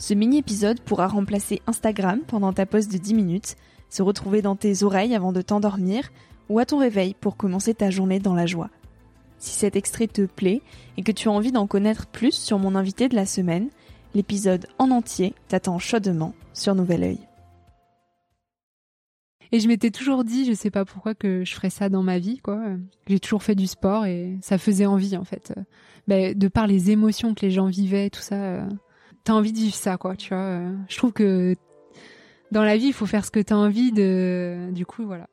Ce mini-épisode pourra remplacer Instagram pendant ta pause de 10 minutes, se retrouver dans tes oreilles avant de t'endormir ou à ton réveil pour commencer ta journée dans la joie. Si cet extrait te plaît et que tu as envie d'en connaître plus sur mon invité de la semaine, l'épisode en entier t'attend chaudement sur Nouvel Oeil. Et je m'étais toujours dit, je sais pas pourquoi que je ferais ça dans ma vie, quoi. J'ai toujours fait du sport et ça faisait envie, en fait. Ben, de par les émotions que les gens vivaient, tout ça, euh, t'as envie de vivre ça, quoi, tu vois. Euh. Je trouve que dans la vie, il faut faire ce que t'as envie de. Du coup, voilà.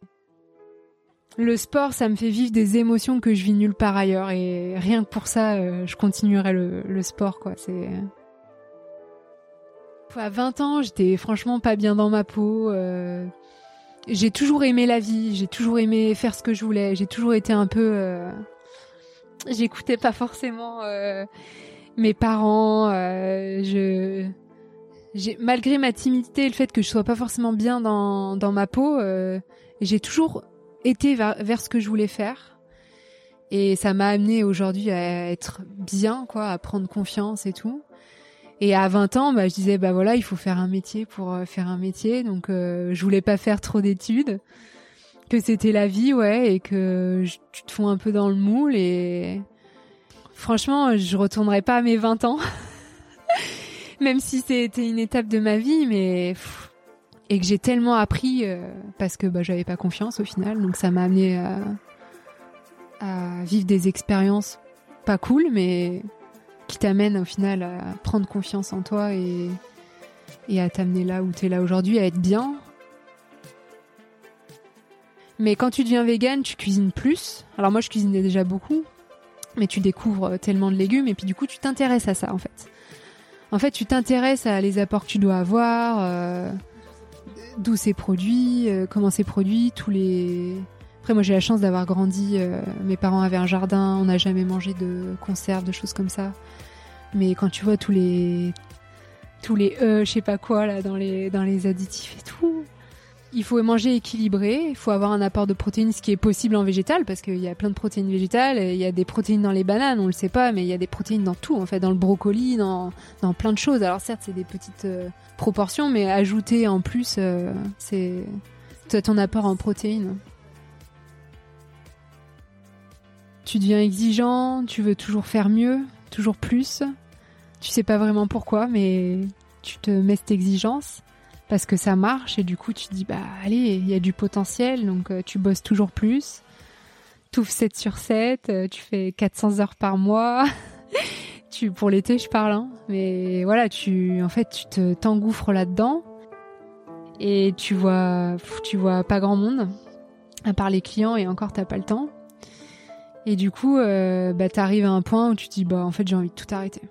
Le sport, ça me fait vivre des émotions que je vis nulle part ailleurs, et rien que pour ça, euh, je continuerai le, sport, quoi. C'est. À 20 ans, j'étais franchement pas bien dans ma peau. Euh. J'ai toujours aimé la vie, j'ai toujours aimé faire ce que je voulais, j'ai toujours été un peu. J'écoutais pas forcément mes parents, euh, je malgré ma timidité et le fait que je sois pas forcément bien dans, dans ma peau, euh, j'ai toujours été vers, ce que je voulais faire. Et ça m'a amené aujourd'hui à être bien, quoi, à prendre confiance et tout. Et à 20 ans, bah, je disais, bah voilà, il faut faire un métier pour euh, faire un métier. Donc, euh, je voulais pas faire trop d'études. Que c'était la vie, ouais, et que tu te fonds un peu dans le moule et, Franchement, je retournerai pas à mes 20 ans. Même si c'était une étape de ma vie, mais et que j'ai tellement appris euh, parce que bah, j'avais pas confiance au final, donc ça m'a amené à, vivre des expériences pas cool, mais qui t'amènent au final à prendre confiance en toi et, à t'amener là où tu es là aujourd'hui, à être bien. Mais quand tu deviens vegan, tu cuisines plus. Alors moi, je cuisinais déjà beaucoup, mais tu découvres tellement de légumes et puis du coup tu t'intéresses à ça en fait. En fait, tu t'intéresses à les apports que tu dois avoir, euh, d'où c'est produit, euh, comment c'est produit, tous les. Après, moi j'ai la chance d'avoir grandi. Euh, mes parents avaient un jardin, on n'a jamais mangé de conserve, de choses comme ça. Mais quand tu vois tous les tous les je sais pas quoi là dans les dans les additifs et tout, il faut manger équilibré, il faut avoir un apport de protéines, ce qui est possible en végétal, parce qu'il y a plein de protéines végétales, il y a des protéines dans les bananes, on le sait pas, mais il y a des protéines dans tout, en fait, dans le brocoli, dans, dans plein de choses. Alors certes, c'est des petites euh, proportions, mais ajouter en plus, euh, c'est ton apport en protéines. Tu deviens exigeant, tu veux toujours faire mieux, toujours plus. Tu sais pas vraiment pourquoi, mais tu te mets cette exigence parce que ça marche et du coup tu dis bah allez il y a du potentiel donc euh, tu bosses toujours plus. Tu 7 sur 7 euh, tu fais 400 heures par mois. Tu pour l'été je parle hein, mais voilà tu en fait tu te t'engouffres là-dedans. Et tu vois tu vois pas grand monde à part les clients et encore t'as pas le temps. Et du coup euh, bah à un point où tu te dis bah en fait j'ai envie de tout arrêter